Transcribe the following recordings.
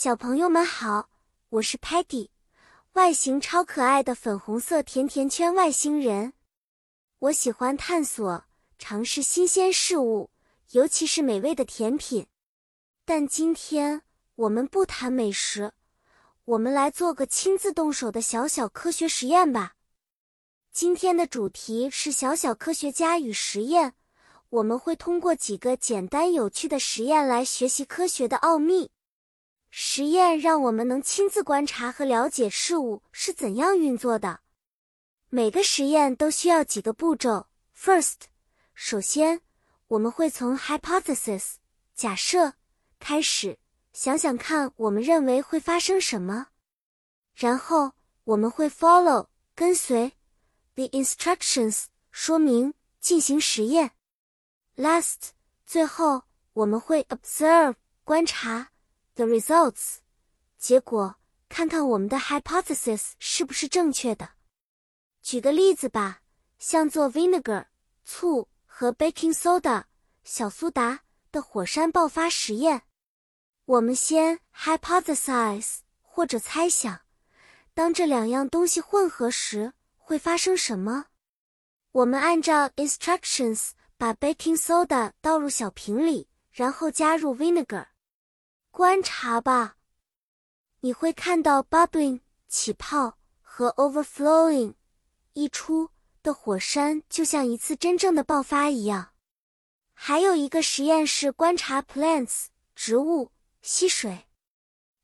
小朋友们好，我是 Patty，外形超可爱的粉红色甜甜圈外星人。我喜欢探索、尝试新鲜事物，尤其是美味的甜品。但今天我们不谈美食，我们来做个亲自动手的小小科学实验吧。今天的主题是小小科学家与实验，我们会通过几个简单有趣的实验来学习科学的奥秘。实验让我们能亲自观察和了解事物是怎样运作的。每个实验都需要几个步骤。First，首先我们会从 hypothesis 假设开始，想想看我们认为会发生什么。然后我们会 follow 跟随 the instructions 说明进行实验。Last，最后我们会 observe 观察。The results，结果，看看我们的 hypothesis 是不是正确的。举个例子吧，像做 vinegar 醋和 baking soda 小苏打的火山爆发实验。我们先 hypothesize 或者猜想，当这两样东西混合时会发生什么。我们按照 instructions 把 baking soda 倒入小瓶里，然后加入 vinegar。观察吧，你会看到 bubbling 起泡和 overflowing 溢出的火山，就像一次真正的爆发一样。还有一个实验室观察 plants 植物吸水。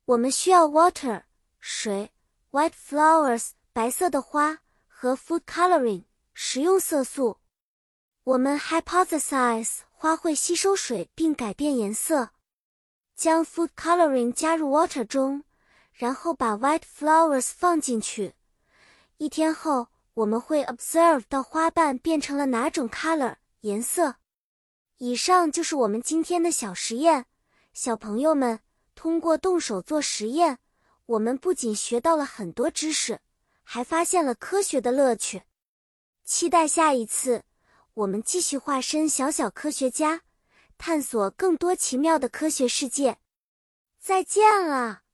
我们需要 water 水，white flowers 白色的花和 food coloring 食用色素。我们 hypothesize 花会吸收水并改变颜色。将 food coloring 加入 water 中，然后把 white flowers 放进去。一天后，我们会 observe 到花瓣变成了哪种 color 颜色。以上就是我们今天的小实验，小朋友们通过动手做实验，我们不仅学到了很多知识，还发现了科学的乐趣。期待下一次，我们继续化身小小科学家。探索更多奇妙的科学世界，再见了。